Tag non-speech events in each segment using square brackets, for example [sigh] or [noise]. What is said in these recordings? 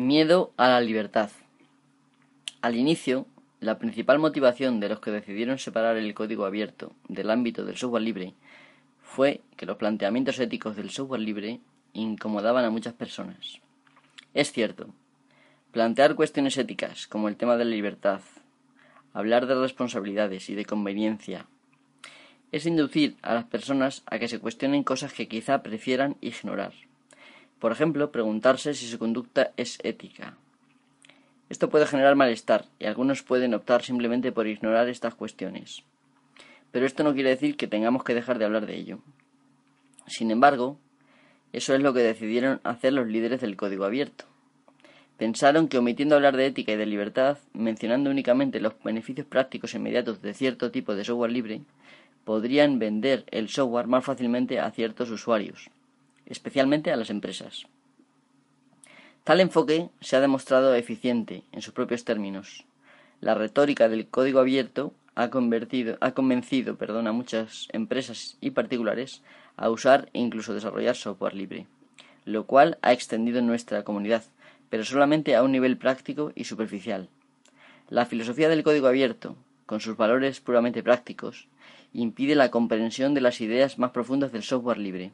Miedo a la libertad. Al inicio, la principal motivación de los que decidieron separar el código abierto del ámbito del software libre fue que los planteamientos éticos del software libre incomodaban a muchas personas. Es cierto, plantear cuestiones éticas como el tema de la libertad, hablar de responsabilidades y de conveniencia, es inducir a las personas a que se cuestionen cosas que quizá prefieran ignorar. Por ejemplo, preguntarse si su conducta es ética. Esto puede generar malestar y algunos pueden optar simplemente por ignorar estas cuestiones. Pero esto no quiere decir que tengamos que dejar de hablar de ello. Sin embargo, eso es lo que decidieron hacer los líderes del código abierto. Pensaron que omitiendo hablar de ética y de libertad, mencionando únicamente los beneficios prácticos inmediatos de cierto tipo de software libre, podrían vender el software más fácilmente a ciertos usuarios especialmente a las empresas. Tal enfoque se ha demostrado eficiente en sus propios términos. La retórica del código abierto ha, ha convencido perdón, a muchas empresas y particulares a usar e incluso desarrollar software libre, lo cual ha extendido nuestra comunidad, pero solamente a un nivel práctico y superficial. La filosofía del código abierto, con sus valores puramente prácticos, impide la comprensión de las ideas más profundas del software libre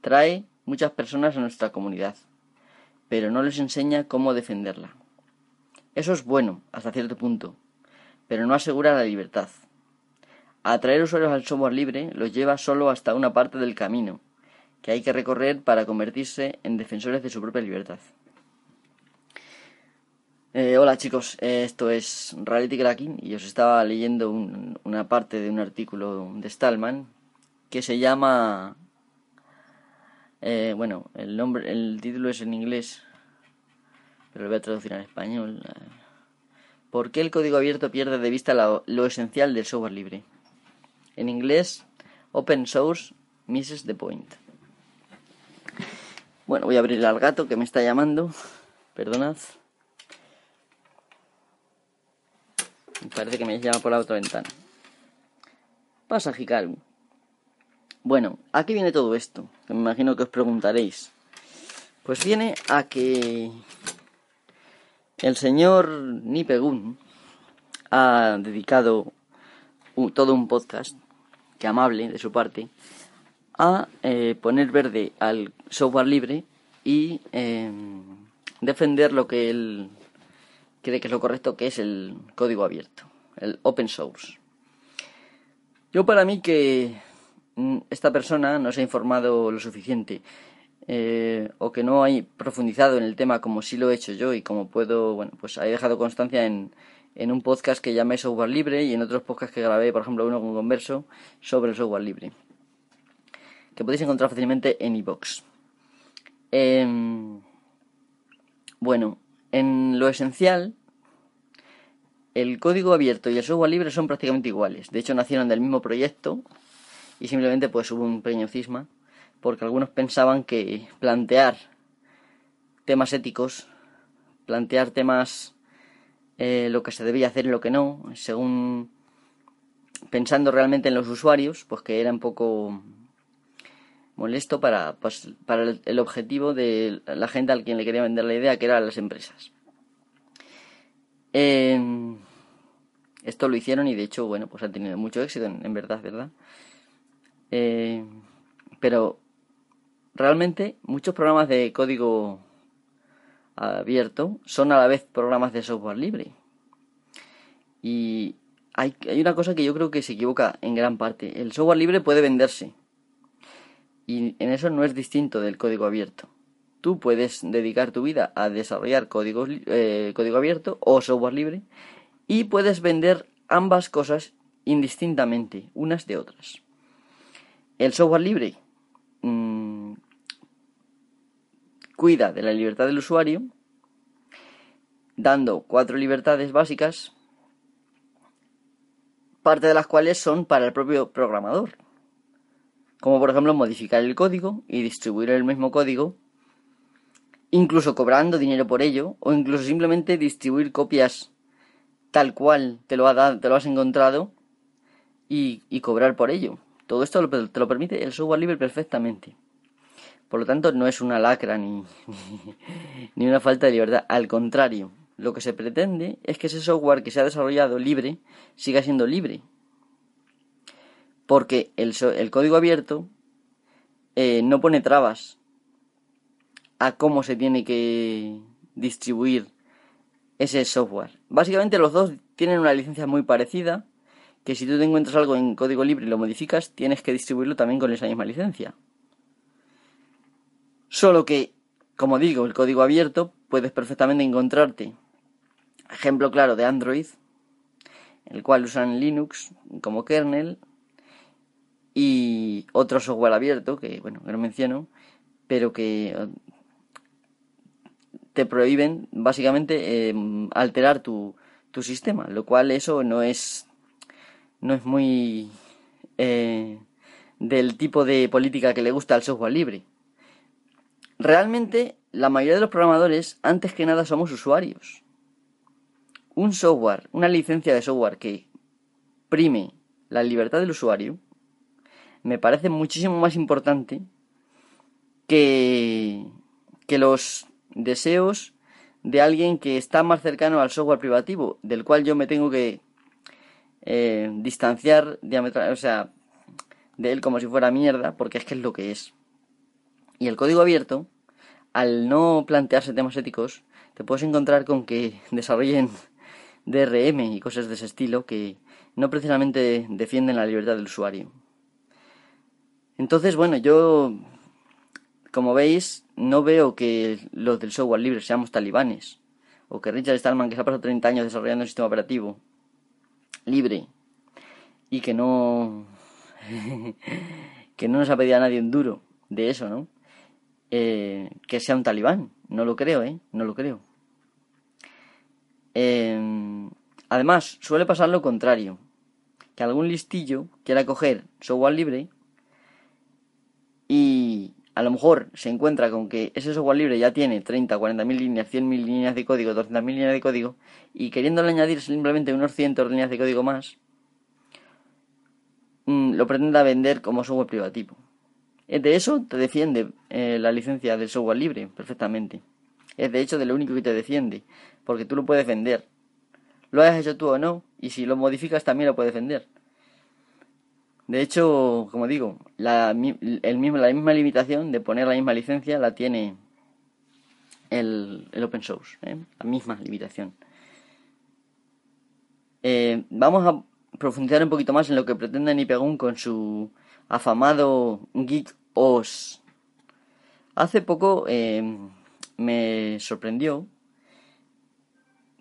Trae muchas personas a nuestra comunidad, pero no les enseña cómo defenderla. Eso es bueno, hasta cierto punto, pero no asegura la libertad. Atraer usuarios al software libre los lleva solo hasta una parte del camino, que hay que recorrer para convertirse en defensores de su propia libertad. Eh, hola chicos, eh, esto es Reality Cracking y os estaba leyendo una parte de un artículo de Stallman que se llama eh, bueno, el nombre, el título es en inglés, pero lo voy a traducir en español. ¿Por qué el código abierto pierde de vista lo, esencial del software libre? En inglés, Open Source misses the point. Bueno, voy a abrir al gato que me está llamando. Perdonad. Parece que me llama por la otra ventana. Pasa, Hikaru. Bueno, ¿a qué viene todo esto? Me imagino que os preguntaréis. Pues viene a que el señor Nipegun ha dedicado todo un podcast, que amable de su parte, a eh, poner verde al software libre y em, defender lo que él cree que es lo correcto, que es el código abierto, el open source. Yo para mí que esta persona no se ha informado lo suficiente eh, o que no ha profundizado en el tema como sí lo he hecho yo y como puedo, bueno, pues he dejado constancia en, en un podcast que llamé Software Libre y en otros podcasts que grabé, por ejemplo, uno con Converso sobre el software libre, que podéis encontrar fácilmente en iBox. Em, bueno, en lo esencial, el código abierto y el software libre son prácticamente iguales. De hecho, nacieron del mismo proyecto, y simplemente pues hubo un pequeño cisma porque algunos pensaban que plantear temas éticos, plantear temas eh, lo que se debía hacer y lo que no, según pensando realmente en los usuarios, pues que era un poco molesto para, pues, para el, objetivo de la gente al quien le quería vender la idea, que eran las empresas. esto lo hicieron y de hecho, bueno, pues han tenido mucho éxito, en verdad, ¿verdad? Eh, pero realmente muchos programas de código abierto son a la vez programas de software libre. Y hay, una cosa que yo creo que se equivoca en gran parte. El software libre puede venderse. Y en eso no es distinto del código abierto. Tú puedes dedicar tu vida a desarrollar eh, código abierto o software libre y puedes vender ambas cosas indistintamente, unas de otras. El software libre mm, cuida de la libertad del usuario, dando cuatro libertades básicas, parte de las cuales son para el propio programador, como por ejemplo modificar el código y distribuir el mismo código, incluso cobrando dinero por ello, o incluso simplemente distribuir copias tal cual te lo, ha te lo has encontrado y cobrar por ello. Todo esto te lo permite el software libre perfectamente. Por lo tanto, no es una lacra ni, [laughs] ni una falta de libertad. Al contrario, lo que se pretende es que ese software que se ha desarrollado libre siga siendo libre. Porque el, el código abierto eh, no pone trabas a cómo se tiene que distribuir ese software. Básicamente los dos tienen una licencia muy parecida, que si tú te encuentras algo en código libre y lo modificas, tienes que distribuirlo también con esa misma licencia. Solo que, como digo, el código abierto puedes perfectamente encontrarte ejemplo claro de Android, el cual usan Linux como kernel y otro software abierto que, bueno, que no menciono, pero que te prohíben básicamente eh, alterar tu, tu, sistema, lo cual eso no es no es muy eh, del tipo de política que le gusta al software libre. Realmente la mayoría de los programadores, antes que nada, somos usuarios. Un software, una licencia de software que prime la libertad del usuario, me parece muchísimo más importante que, que los deseos de alguien que está más cercano al software privativo, del cual yo me tengo que eh, distanciar diametral, o sea, de él como si fuera mierda, porque es que es lo que es. Y el código abierto, al no plantearse temas éticos, te puedes encontrar con que [laughs] desarrollen DRM y cosas de ese estilo que no precisamente defienden la libertad del usuario. Entonces, bueno, yo, como veis, no veo que los del software libre seamos talibanes, o que Richard Stallman, que se ha pasado 30 años desarrollando un sistema operativo libre y que no [laughs] que no nos ha pedido a nadie un duro de eso, ¿no? Eh, que sea un talibán, no lo creo, ¿eh? No lo creo. Em, además, suele pasar lo contrario, que algún listillo quiera coger software libre a lo mejor se encuentra con que ese software libre ya tiene 30, 40 mil líneas, 100 mil líneas de código, 200 mil líneas de código, y queriéndole añadir simplemente unos cientos líneas de código más, mm, lo pretenda vender como software privativo. De eso te defiende eh, la licencia del software libre perfectamente. Es de hecho de lo único que te defiende, porque tú lo puedes vender. Lo hayas hecho tú o no, y si lo modificas también lo puedes vender. De hecho, como digo, la, el mismo, la misma limitación de poner la misma licencia la tiene el, el open source, ¿eh? la misma limitación. Eh, vamos a profundizar un poquito más en lo que pretende Nipegun con su afamado Geek OS. Hace poco eh, me sorprendió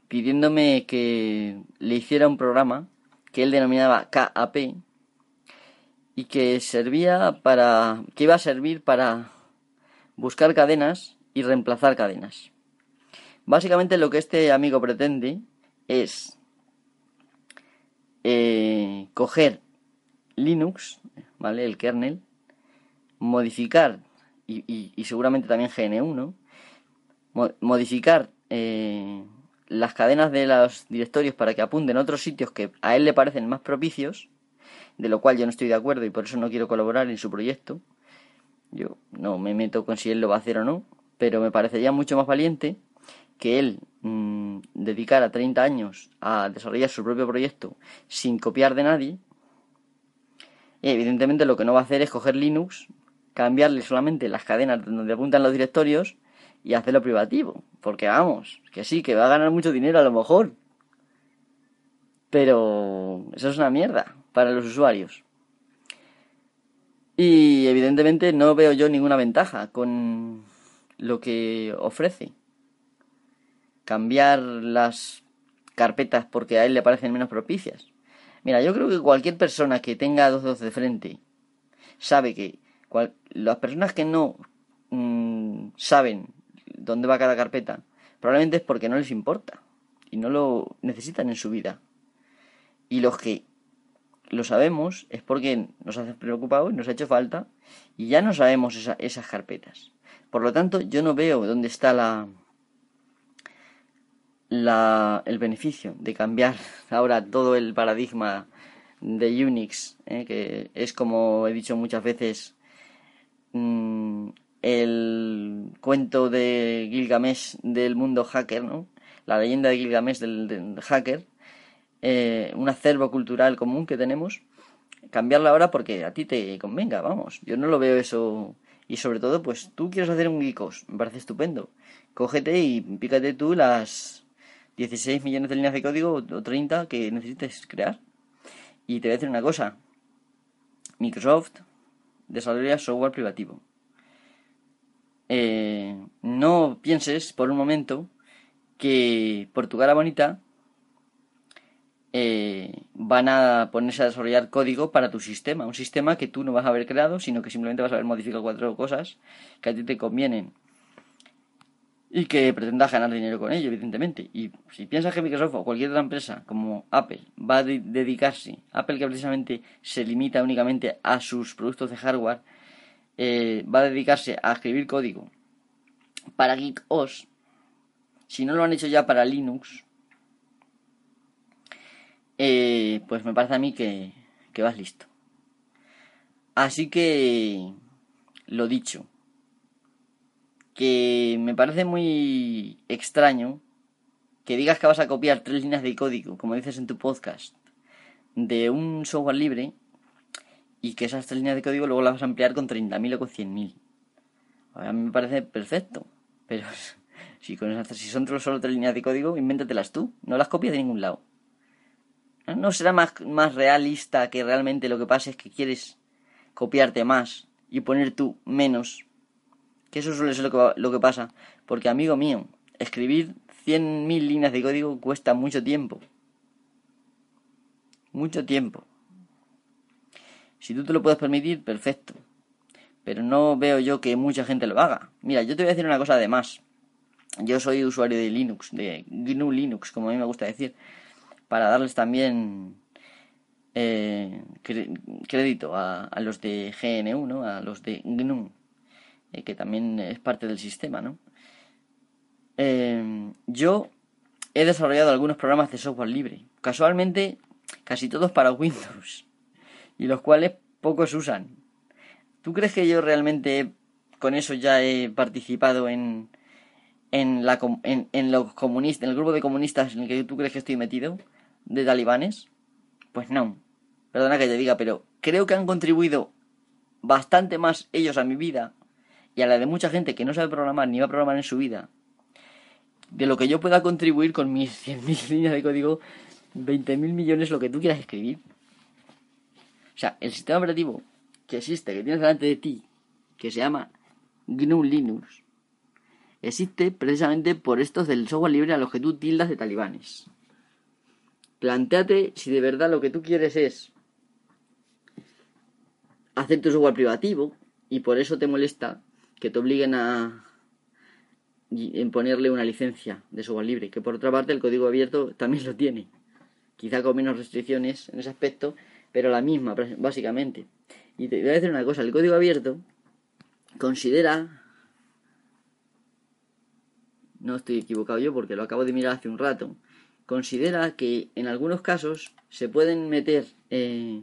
pidiéndome que le hiciera un programa que él denominaba KAP, y que servía para que iba a servir para buscar cadenas y reemplazar cadenas. Básicamente lo que este amigo pretende es eh, coger Linux, ¿vale? El kernel, modificar y, seguramente también GN1, modificar eh, las cadenas de los directorios para que apunten a otros sitios que a él le parecen más propicios de lo cual yo no estoy de acuerdo y por eso no quiero colaborar en su proyecto. Yo no me meto con si él lo va a hacer o no, pero me parecería mucho más valiente que él mmm, dedicara 30 años a desarrollar su propio proyecto sin copiar de nadie. Y evidentemente lo que no va a hacer es coger Linux, cambiarle solamente las cadenas donde apuntan los directorios y hacerlo privativo. Porque vamos, que sí, que va a ganar mucho dinero a lo mejor. Pero eso es una mierda para los usuarios. Y evidentemente no veo yo ninguna ventaja con lo que ofrece. Cambiar las carpetas porque a él le parecen menos propicias. Mira, yo creo que cualquier persona que tenga dos dedos de frente sabe que las personas que no mm, saben dónde va cada carpeta probablemente es porque no les importa y no lo necesitan en su vida. Y los que lo sabemos es porque nos hace preocupado y nos ha hecho falta y ya no sabemos esas carpetas. Por lo tanto, yo no veo dónde está la, la, el beneficio de cambiar [laughs] ahora todo el paradigma de Unix, ¿eh? que es como he dicho muchas veces, mm, el cuento de Gilgamesh del mundo hacker, ¿no? La leyenda de Gilgamesh del, hacker, eh, un acervo cultural común que tenemos, cambiarla ahora porque a ti te convenga, vamos. Yo no lo veo eso. Y sobre todo, pues tú quieres hacer un Geekos, me parece estupendo. Cógete y pícate tú las 16 millones de líneas de código o 30 que necesites crear. Y te voy a decir una cosa. Microsoft desarrolla software privativo. Eh, no pienses por un momento que por tu cara bonita eh, van a ponerse a desarrollar código para tu sistema, un sistema que tú no vas a haber creado, sino que simplemente vas a haber modificado cuatro cosas que a ti te convienen y que pretendas ganar dinero con ello, evidentemente. Y si piensas que Microsoft o cualquier otra empresa como Apple va a dedicarse, Apple que precisamente se limita únicamente a sus productos de hardware, eh, va a dedicarse a escribir código para GeekOS, si no lo han hecho ya para Linux, eh, pues me parece a mí que, que vas listo. Así que, lo dicho, que me parece muy extraño que digas que vas a copiar tres líneas de código, como dices en tu podcast, de un software libre y que esas tres líneas de código luego las vas a emplear con 30.000 o con 100.000. A mí me parece perfecto, pero [laughs] si, con esas, si son solo tres líneas de código, invéntatelas tú, no las copias de ningún lado. ¿No será más, más realista que realmente lo que pasa es que quieres copiarte más y poner tú menos? Que eso suele ser lo que, lo que pasa. Porque, amigo mío, escribir 100.000 líneas de código cuesta mucho tiempo. Mucho tiempo. Si tú te lo puedes permitir, perfecto. Pero no veo yo que mucha gente lo haga. Mira, yo te voy a decir una cosa además. Yo soy usuario de Linux, de GNU Linux, como a mí me gusta decir para darles también eh, crédito a, los de GNU, ¿no? a los de GNU, eh, que también es parte del sistema. ¿no? Eh, yo he desarrollado algunos programas de software libre, casualmente casi todos para Windows, y los cuales pocos usan. ¿Tú crees que yo realmente con eso ya he participado en, en, la, en, en los comunistas, en el grupo de comunistas en el que tú crees que estoy metido? De talibanes? Pues no. Perdona que te diga, pero creo que han contribuido bastante más ellos a mi vida y a la de mucha gente que no sabe programar ni va a programar en su vida de lo que yo pueda contribuir con mis [laughs] 100.000 líneas de código, 20.000 millones, lo que tú quieras escribir. O sea, el sistema operativo que existe, que tienes delante de ti, que se llama GNU Linux, existe precisamente por estos del software libre a los que tú tildas de talibanes. Plantéate si de verdad lo que tú quieres es hacer tu software privativo y por eso te molesta que te obliguen a ponerle una licencia de software libre, que por otra parte el código abierto también lo tiene, quizá con menos restricciones en ese aspecto, pero la misma básicamente. Y te voy a decir una cosa, el código abierto considera, no estoy equivocado yo porque lo acabo de mirar hace un rato, considera que en algunos casos se pueden meter eh,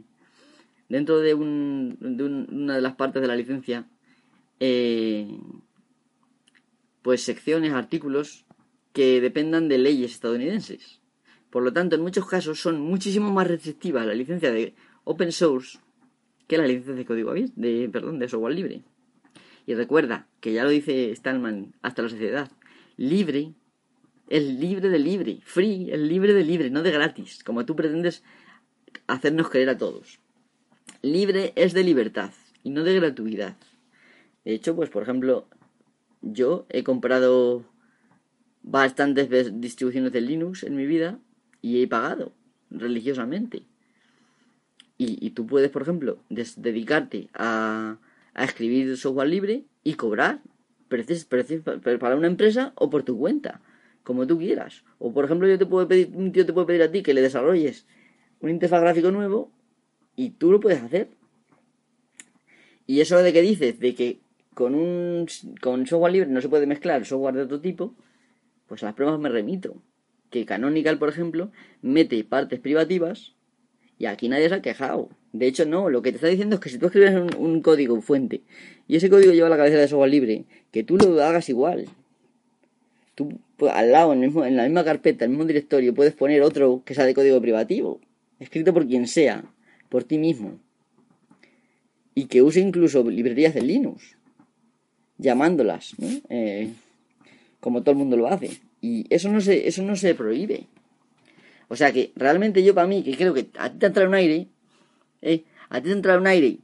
dentro de, una de las partes de la licencia eh, pues secciones, artículos que dependan de leyes estadounidenses. Por lo tanto, en muchos casos son muchísimo más restrictivas la licencia de open source que la licencia de código abierto, de, perdón, de software libre. Y recuerda, que ya lo dice Stallman hasta la sociedad, libre es libre de libre, free, es libre de libre, no de gratis, como tú pretendes hacernos creer a todos. Libre es de libertad y no de gratuidad. De hecho, pues por ejemplo, yo he comprado bastantes distribuciones de Linux en mi vida y he pagado religiosamente. Y, tú puedes, por ejemplo, dedicarte a, a escribir software libre y cobrar para una empresa o por tu cuenta como tú quieras. O por ejemplo, yo te puedo pedir, un tío te puede pedir a ti que le desarrolles un interfaz gráfico nuevo y tú lo puedes hacer. Y eso de que dices, de que con un con software libre no se puede mezclar software de otro tipo, pues a las pruebas me remito. Que Canonical, por ejemplo, mete partes privativas Y aquí nadie se ha quejado. De hecho, no, lo que te está diciendo es que si tú escribes un, código fuente y ese código lleva la cabecera de software libre, que tú lo hagas igual. Tú pues, al lado, en, mismo, en la misma carpeta, en el mismo directorio, puedes poner otro que sea de código privativo, escrito por quien sea, por ti mismo. Y que use incluso librerías de Linux, llamándolas, eh, como todo el mundo lo hace. Y eso no se, eso no se prohíbe. O sea que realmente yo para mí, que creo que a ti te ha entrado un aire, ¿eh? a ti te ha entrado un aire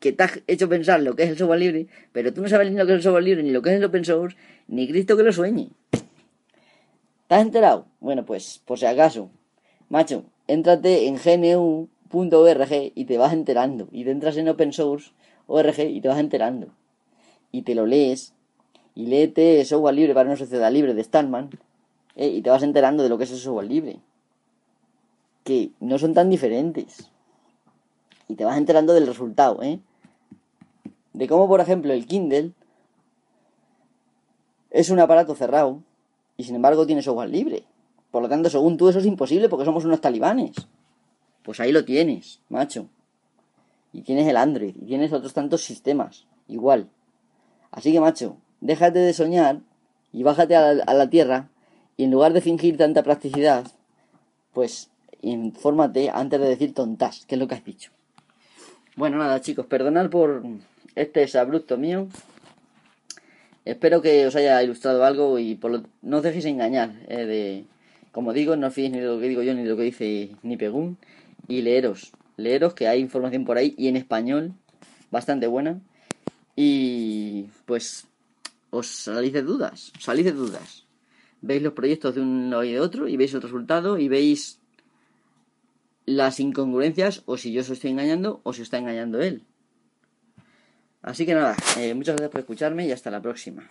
que te ha hecho pensar lo que es el software libre, pero tú no sabes ni lo que es el software libre, ni lo que es el open source, ni Cristo que lo sueñe. ¿Te has enterado? Bueno, pues, por si acaso, macho, éntrate en gnu.org y te vas enterando. Y te entras en open source org y te vas enterando. Y te lo lees. Y léete software libre para una sociedad libre de Stallman. ¿eh? Y te vas enterando de lo que es el software libre que no son tan diferentes. Y te vas enterando del resultado, ¿eh? De cómo, por ejemplo, el Kindle es un aparato cerrado y sin embargo tiene software libre. Por lo tanto, según tú, eso es imposible porque somos unos talibanes. Pues ahí lo tienes, macho. Y tienes el Android y tienes otros tantos sistemas, igual. Así que, macho, déjate de soñar y bájate a la, tierra y en lugar de fingir tanta practicidad, pues infórmate antes de decir tontas, que es lo que has dicho. Bueno, nada, chicos, perdonad por este abrupto mío. Espero que os haya ilustrado algo y por no os dejéis engañar. Eh, de, como digo, no os ni de lo que digo yo ni de lo que dice ni Pegún. Y leeros, leeros que hay información por ahí y en español bastante buena. Y pues os salís de dudas, salís de dudas. Veis los proyectos de un lado y de otro y veis el resultado y veis las incongruencias o si yo os estoy engañando o si está engañando él. Así que nada, eh, muchas gracias por escucharme y hasta la próxima.